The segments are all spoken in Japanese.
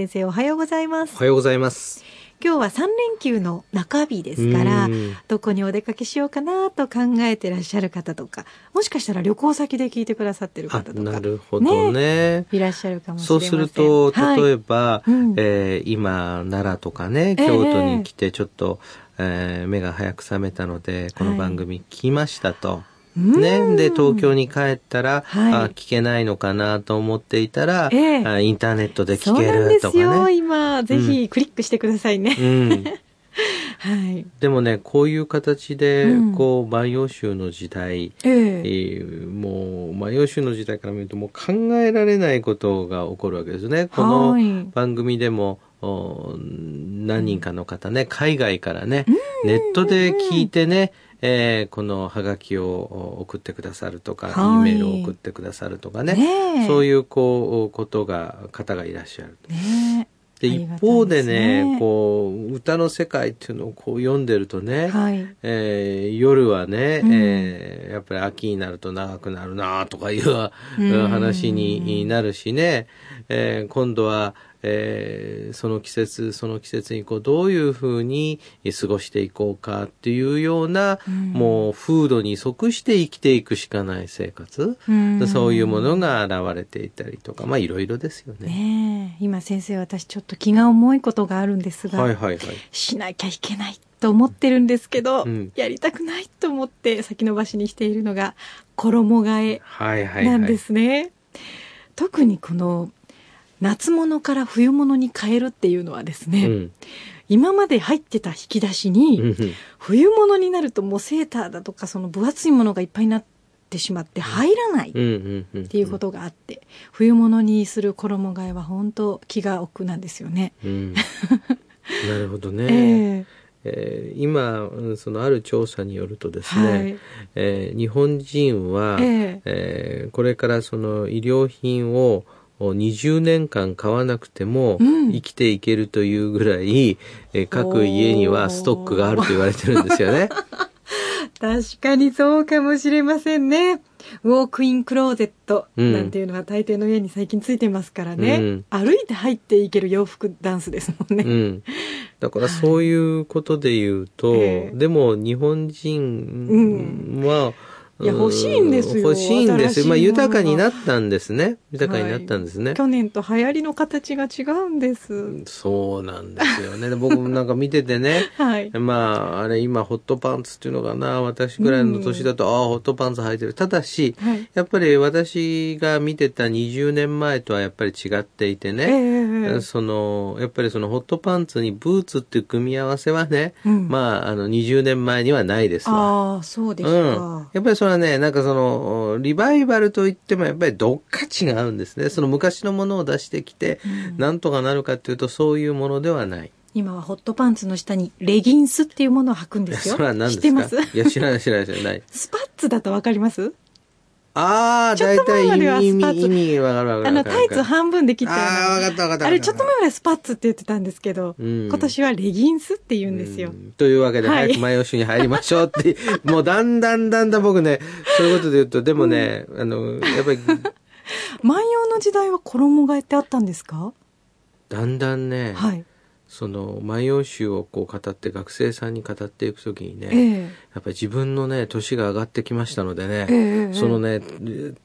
先生おはようございますお。はようございます。今日は3連休の中日ですからうん、どこにお出かけしようかなと考えてらっしゃる方とか、もしかしたら旅行先で聞いてくださってるあ方、とか、なるほどね。いらっしゃるかもしれそうません。すると、はい例えば、うんえー今、奈良とかね、ええ京都に来てちょっと、えー目が早く覚めたので、この番組聞きましたと。うんね、で、東京に帰ったら、はい。あ聞けないのかなと思っていたら、ええ。あインターネットで聞けるとすよ、かね。今。ぜひクリックしてくださいね。うん、はい。でもね、こういう形で、うん。こう、万葉集の時代、ええ。えーもう、万葉集の時代から見ると、もう考えられないことが起こるわけですね。このはい。番組でも、お何人かの方ね、海外からね、ネットで聞いてね、えーこのハガキをお送ってくださるとか、はい。E メールを送ってくださるとかね、ねえ。そういうこう、ことが、方がいらっしゃる。ねで、一方でね、ねこう、歌の世界っていうのをこう読んでるとね、はい。えー夜はね、うん。えーやっぱり秋になると長くなるなとかいううん。話になるしね、えー今度は、えーその季節その季節にこうどういうふうに過ごしていこうかっていうような、うんもう風土に即して生きていくしかない生活、うんそういうものが現れていたりとかまあいろいろですよね。ねえ今先生私ちょっと気が重いことがあるんですが、はいはいはい。しなきゃいけないと思ってるんですけど、うんやりたくないと思って先延ばしにしているのが衣替えはいはいはい。なんですね。特にこの夏物から冬物に変えるっていうのはですね、うん。今まで入ってた引き出しに、うんうん。冬物になるともうセーターだとかその分厚いものがいっぱいになってしまって入らないっていうことがあって、冬物にする衣替えは本当気が奥なんですよね。うん、なるほどね。ええ。ー今うんそのある調査によるとですね、はい。えー日本人は、ええ。えーこれからその医療品をお20年間買わなくてもうん生きていけるというぐらい、えー各家にはストックがあると言われてるんですよね。確かにそうかもしれませんね。ウォークインクローゼットうんなんていうのは大抵の家に最近ついてますからね。うん歩いて入っていける洋服ダンスですもんね。うん、だからそういうことで言うと、ええでも日本人は、いや欲しいんですよ欲しいんですよ。まあ豊かになったんですね。豊かになったんですね。去年と流行りの形が違うんです。そうなんですよね。で僕もなんか見ててね、はい。まあ、あれ今ホットパンツっていうのかな、私ぐらいの年だと、ああ、ホットパンツ履いてる。ただし、はい。やっぱり私が見てた20年前とはやっぱり違っていてえね、えその、やっぱりそのホットパンツにブーツっていう組み合わせはね、うんまあ、あの20年前にはないですわ。ああ、そうですうんか。。やっぱりそれはね、なんかその、リバイバルといってもやっぱりどっか違うんですね。その昔のものを出してきて、なんとかなるかっていうとそういうものではない。今はホットパンツの下にレギンスっていうものを履くんですよ。それは何知ですか？ってます？いや、知らない知らない知らない。スパッツだとわかります？ああ、ちょっとだいたい前までは意味、スパッツ意味、わかるわかるあの。タイツ半分で切ったようなああ、わかったわかった。あれちょっと前までスパッツって言ってたんですけど、うん今年はレギンスって言うんですよ。うんというわけで、はい早く前押しに入りましょうって、もうだんだんだんだん僕ね、そういうことで言うと、でもね、あの、やっぱり、万葉の時代は衣替えってあったんですか？だんだんね、はい。その、万葉集をこう語って、学生さんに語っていくときにね、ええやっぱり自分のね、年が上がってきましたのでね、ええそのね、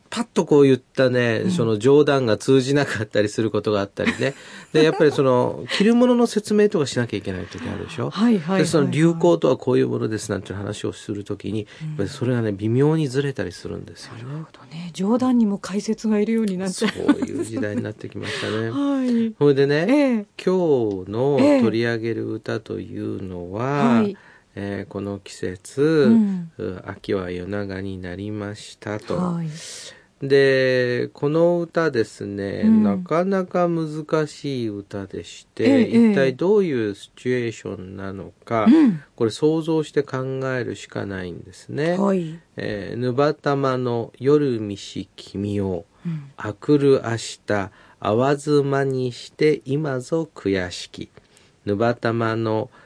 パッとこう言ったね、その冗談が通じなかったりすることがあったりね。で、やっぱりその、着るものの説明とかしなきゃいけない時あるでしょ？はいはいはいはいで、その流行とはこういうものですなんていう話をするときに、やっぱりそれがね、微妙にずれたりするんですよ。なるほどね。冗談にも解説がいるようになっちゃそういう時代になってきましたね。う。はい。それでね、ええ今日のええ取り上げる歌というのは、はいえーこの季節、んう秋は夜長になりましたと、はい。で、この歌ですね、うんなかなか難しい歌でして、ええ一体どういうシチュエーションなのか、うん。これ想像して考えるしかないんですね。はい。えーぬばたまの夜見し君を、うん。あくる明日、会わずまにして今ぞ悔しき。ぬばたまの夜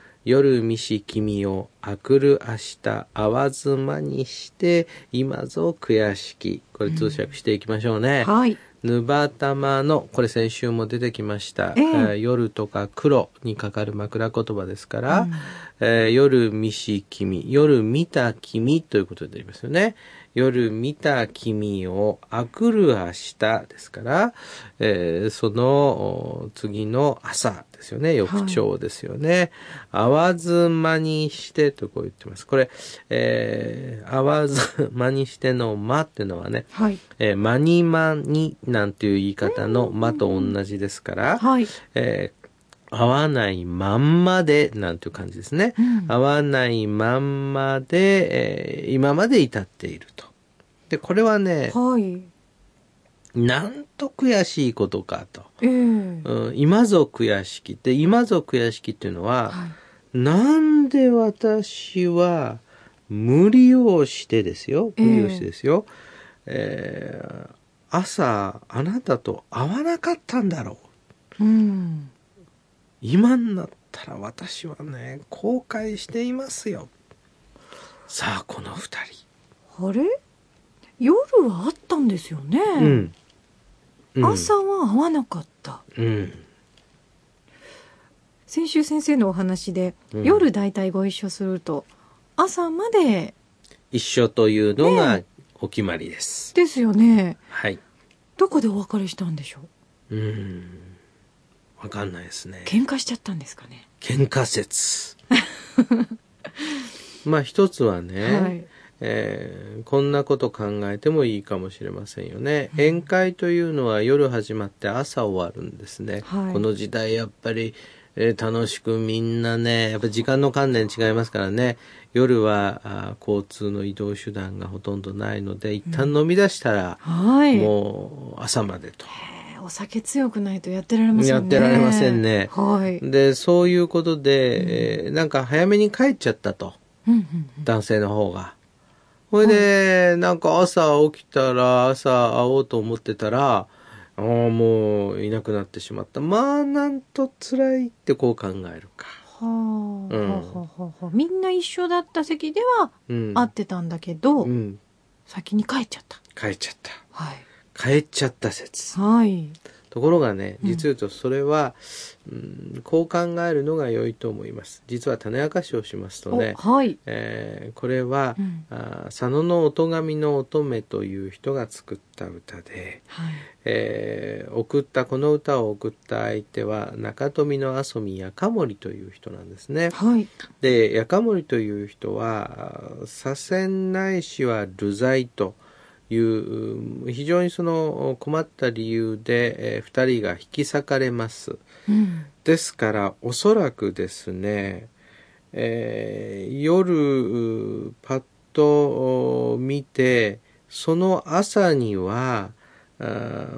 見し君を、あくる明日、会わずまにして今ぞ悔しき。これ通訳していきましょうね。はい。ぬばたまの、これ先週も出てきました。えええー夜とか黒にかかる枕言葉ですから、うんえー夜見し君、夜見た君ということでありますよね。夜見た君をあくる明日ですから、えーそのお次の朝ですよね。翌朝ですよね。会わず間にしてとこう言ってます。これ、えー、会わず間にしての間っていうのはね、はい。えー、マニマニなんていう言い方の間と同じですから、はい。えー合わないまんまで、なんていう感じですね。うん合わないまんまで、えー今まで至っていると。で、これはね、はい。なんと悔しいことかと。ええうん、今ぞ悔しきって、今ぞ悔しきっていうのは、はい。なんで私は無理をしてですよ。無理をしてですよ。えー朝、あなたと会わなかったんだろう。うん。今になったら私はね、後悔していますよ。さあ、この二あれ？夜はあったんですよね。人。うん。うん朝は会わなかった。うん。先週先生のお話で、うん夜大体ご一緒すると朝まで一緒というのがねお決まりです。ですよねはい。どこでお別れしたんでしょう？うん。わかんないですね。喧嘩しちゃったんですかね喧嘩説。まあ一つはね、はいえーこんなこと考えてもいいかもしれませんよね。宴会というのは夜始まって朝終わるんですね。はいこの時代やっぱり、えー楽しくみんなね、やっぱ時間の観念違いますからね、夜はあー交通の移動手段がほとんどないので、一旦飲み出したら、はいもう朝までと。えーお酒強くないとやってられませんねやってられませんねはい、で、そういうことで、えーなんか早めに帰っちゃったと。うんうんうん男性の方が。ほいで、なんか朝起きたら、朝会おうと思ってたら、ああ、もういなくなってしまった。まあ、なんと辛いってこう考えるか。はあ、うんはあはみんな一緒だった席ではうん。会ってたんだけど、うん。先に帰っちゃった帰っちゃった。はい帰っちゃった説。はいところがね、うん実を言うとそれは、うん、こう考えるのが良いと思います。実は種明かしをしますとね、おはい、えーこれは、うんあー佐野の音神の乙女という人が作った歌で、はい、えー送ったこの歌を送った相手は中富の阿蘇見やかもりという人なんですね。はいでやかもりという人は左遷ないしは流罪といううん非常にその困った理由で、えー二人が引き裂かれます。うんですからおそらくですね、えー夜うパッとお見てその朝には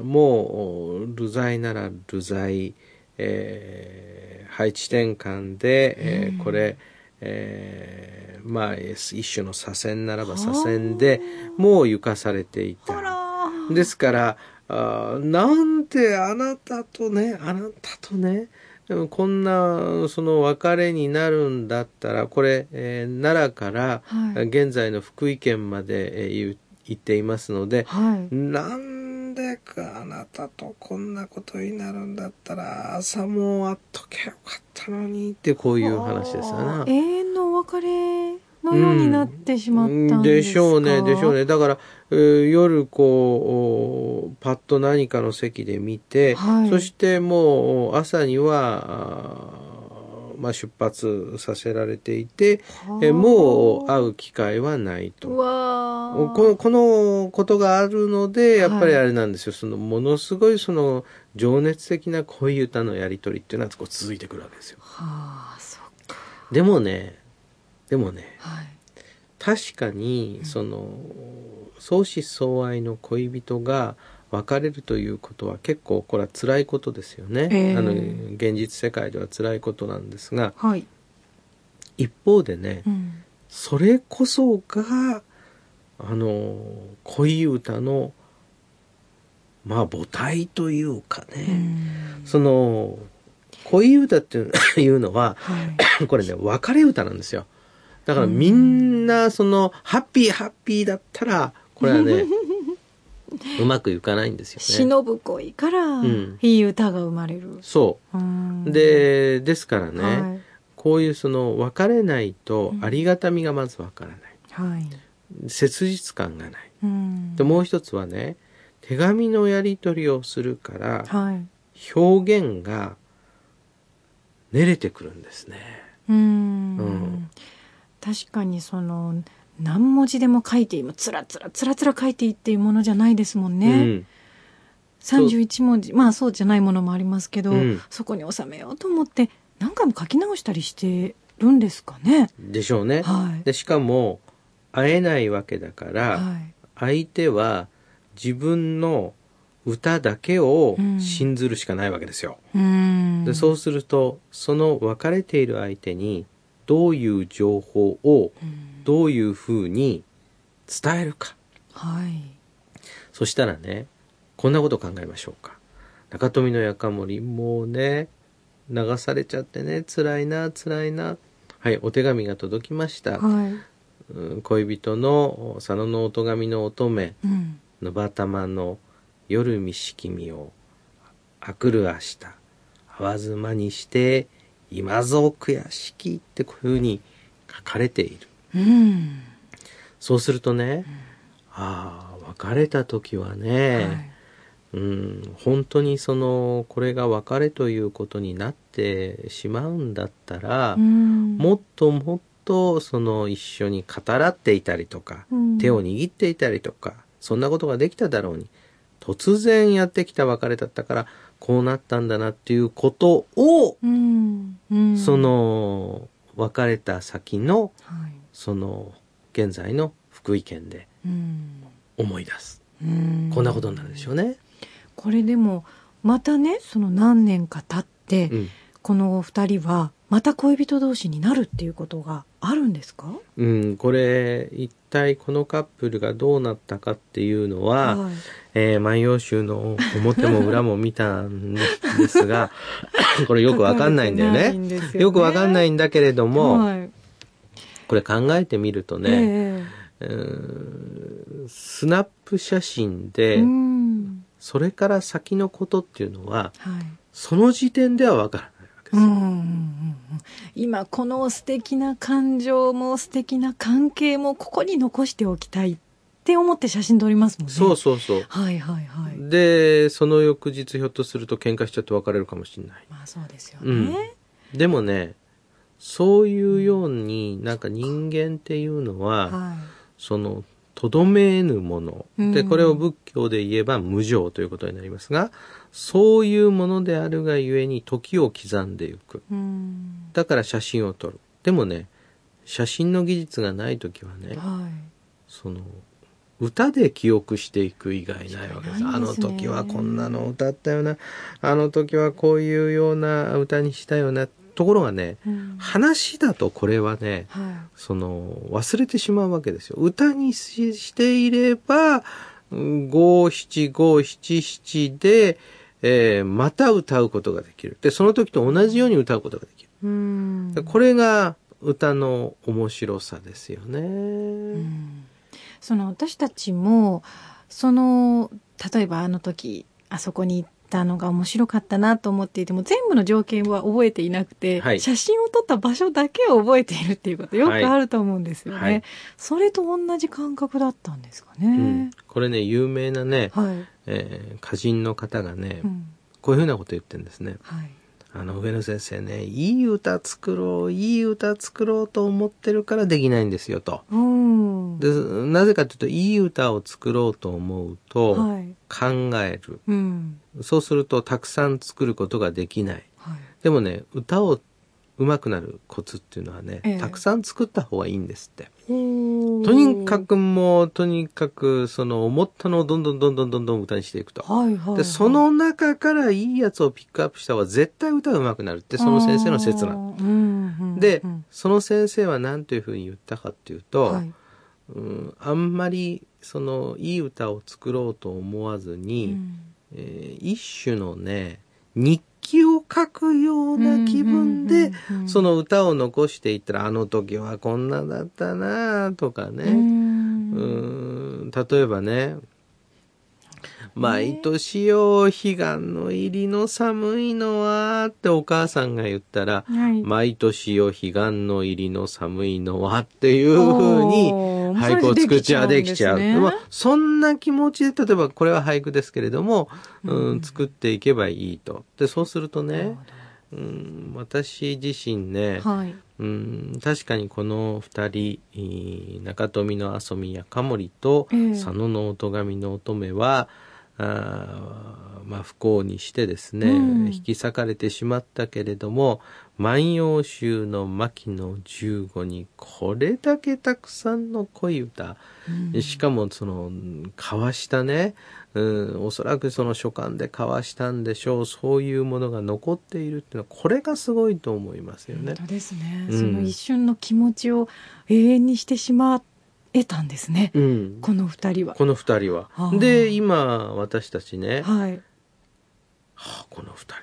もう流罪なら流罪、えー配置転換で、えーうんこれ、えーまあ一種の左遷ならば左遷でもう床されていた。ですから、あーなんてあなたとね、あなたとね、こんなその別れになるんだったら、これ、えー奈良から、はい。現在の福井県まで、えー言う行っていますので、はいなんでかあなたとこんなことになるんだったら、朝も会っとけよかったのにってこういう話ですよなあー。永遠のお別れのようになってしまったんですか、でしょうね、でしょうね。だから、えー夜こう、おパッと何かの席で見て、はいそしてもう朝には、まあ、出発させられていて、えーもう会う機会はないうと。このこのことがあるので、やっぱりあれなんですよ、そのものすごいその情熱的な恋歌のやり取りっていうのはこう続いてくるわけですよ。はあそっか。でもね、でもね、はい。確かにその相思相愛の恋人が別れるということは結構これは辛いことですよね、ええあの現実世界では辛いことなんですがはい。一方でね、うん。それこそがあの恋歌のまあ母体というかうね、んその恋歌っていう のははい。これね別れ歌なんですよだからみんなそのハッピーハッピーだったらこれはね うまくいかないんですよね。忍ぶ恋からん。いい歌が生まれる。そう。うん。でですからね、はい。こういうその別れないとありがたみがまずわからない、はい。切実感がない。うん。でもう一つはね手紙のやり取りをするからはい。表現が練れてくるんですね。うん。うん。確かにその何文字でも書いていいもつらつらつらつら書いていいっていうものじゃないですもんね。うん、31文字まあそうじゃないものもありますけど、うんそこに収めようと思って何回も書き直したりしてるんですかね。でしょうね、はい。でしかも会えないわけだから、はい。相手は自分の歌だけをうん信ずるしかないわけですよ。うん。でそうするとその別れている相手にどういう情報をうんどういうふうに伝えるかはい。そしたらねこんなこと考えましょうか中富のやかもりもうね流されちゃってね辛いな辛いなはいお手紙が届きました、はい。うん恋人の佐野の音神の乙女うん。のばたまの夜見しきみをあくる明日ずまにして今ぞ悔しきってこういうふうに書かれているうん。そうするとね、ああ別れた時はね、はいうん本当にそのこれが別れということになってしまうんだったら、うんもっともっとその一緒に語らっていたりとか、うん手を握っていたりとかそんなことができただろうに突然やってきた別れだったからこうなったんだなっていうことを、うん。うん。そ、の別れた先のはい。その現在の福井県でうん。思い出す、うん。こんなことになるでしょうね。これでもまたねその何年か経って、うん。このお二人はまた恋人同士になるっていうことがあるんですか？うん、これ一体このカップルがどうなったかっていうのは、はい。えー万葉集の表も裏も見たんですが これよくわかんないんだよね。よね。よくわかんないんだけれども、はいこれ考えてみるとね、えうーんスナップ写真えで、うん。それから先のことっていうのははい。その時点ではわからないわけです。よ、うんうんうんうん。今この素敵な感情も素敵な関係もここに残しておきたいって思って写真撮りますもんね。そうそうそう。はいはいはい。でその翌日ひょっとすると喧嘩しちゃって別れるかもしれない。まあそうですようん。ね、でもねそういうようになんか人間っていうのは、はそのとどめぬもの。でうん。これを仏教で言えば無常ということになりますがそういうものであるがゆえに時を刻んでいく。いうん。だから写真を撮る。でもね写真の技術がない時はねはい。その歌で記憶していく以外ないわけです。あの時はこんなの歌ったよな。あの時はこういうような歌にしたよなところがねうん。話だとこれはねはい。その忘れてしまうわけですよ。歌にししていれば五七五七七で、えーまた歌うことができる。でその時と同じように歌うことができる。うん。でこれが歌の面白さですよね。うん。その私たちもその例えばあの時あそこに行ったのが面白かったなと思っていても全部の条件は覚えていなくて、はい。写真を撮った場所だけを覚えているっていうことよくあると思うんですよね、はい。それと同じ感覚だったんですかうん。ね、これね有名なね、はい、えー歌人の方がね、うん。こういうふうなこと言ってるんですね。はいあの上野先生ねいい歌作ろういい歌作ろうと思ってるからできないんですよと。うん。でなぜかというといい歌を作ろうと思うとはい。考える、うん。そうするとたくさん作ることができない。はい。でもね歌を上手くなるコツっていうのはね、ええ。たくさん作った方がいいんですって。ほとにかくもう、とにかく、その思ったのをどんどんどんどんどんどん歌にしていくと。はいはい、で、その中からいいやつをピックアップした方が絶対歌が上手くなるって、その先生の説なの。うんうんうんで、その先生は何というふうに言ったかっていうと、はい。うん、あんまり、その、いい歌を作ろうと思わずに、うん。えー一種のね、日記を書くような気分で、その歌を残していったら、あの時はこんなだったなとかうね。ん。うん、例えばね、毎年よ、彼岸の入りの寒いのは、ってお母さんが言ったら、はい。毎年よ、彼岸の入りの寒いのはっていう風におー俳句を作っちゃう、できちゃう。ね。まあ、そんな気持ちで、例えばこれは俳句ですけれども、うんうん。作っていけばいいと。で、そうするとね、うん、私自身ね、はい。うん、確かにこの二人、えー中富の遊びやかもりと、ええ。佐野の音神の乙女は、あーまあ不幸にしてですね、うん。引き裂かれてしまったけれども、万葉集の牧野十五にこれだけたくさんの恋歌、うん。しかもその交わしたね、うん、おそらくその書簡で交わしたんでしょう。そういうものが残っているっていうのはこれがすごいと思いますよね。本。当ですね、うん。その一瞬の気持ちを永遠にしてしまえたんですね、うん、この二人は。この二人は。は。あ。で今私たちね、はい、はあこの二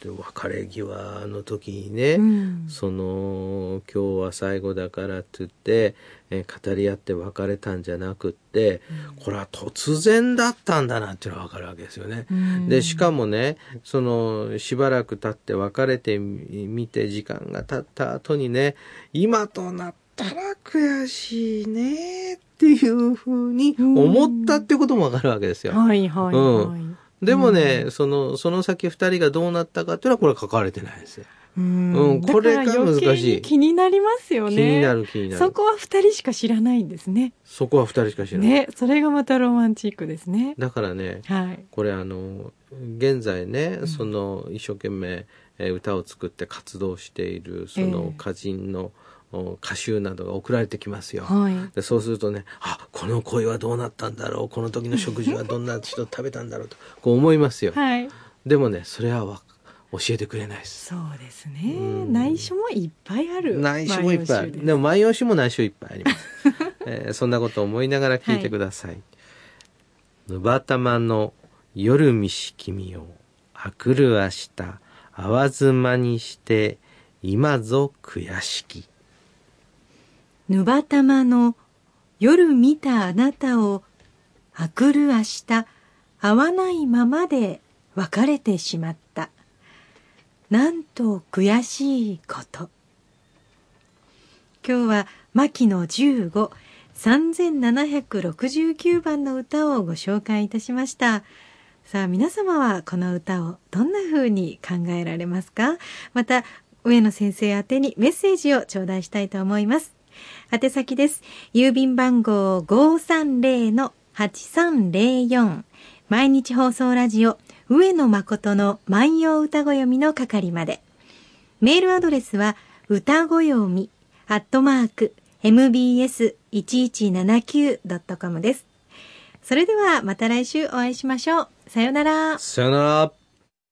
人で別れ際の時にね、うん。その今日は最後だからって言って、えー語り合って別れたんじゃなくって、これは突然だったんだなっていうのが分かるわけですよね。うん。でしかもねそのしばらく経って別れてみみて時間が経った後にね今となったら悔しいねっていうふうに思ったってことも分かるわけですよ。はいはいはい、うでもね、そのその先二人がどうなったかっていうのはこれは書かれてないですよ。うん。うんこれがだから余計難しい。に気になりますよね。気になる気になる。そこは二人しか知らないんですね。そこは二人しか知らない。ねそれがまたロマンチックですね。だからね、はい。これあの、現在ね、ん。その一生懸命えー歌を作って活動しているそえのえ歌人のお歌集などが送られてきますよ。はいでそうするとね、あ、この恋はどうなったんだろう、この時の食事はどんな人食べたんだろうと、こう思いますよ。はいでもね、それはわ教えてくれないです。そうですねうん内緒もいっぱいある内緒もいっぱいでも万葉集も内緒いっぱいあります。えーそんなことを思いながら聞いてください。ぬばたまの夜見し君をあくる明日会わずまにして今ぞ悔しき。ぬばたまの夜見たあなたをあくる明日会わないままで別れてしまった。なんと悔しいこと。今日は牧野15 3769番の歌をご紹介いたしました。さあ皆様はこの歌をどんな風に考えられますか？また上野先生宛にメッセージを頂戴したいと思います。宛先です。郵便番号530-8304毎日放送ラジオ上野誠の万葉歌子読みの係まで。メールアドレスは歌子読みアットマーク mbs1179.com です。それではまた来週お会いしましょう。さよなら。さよなら。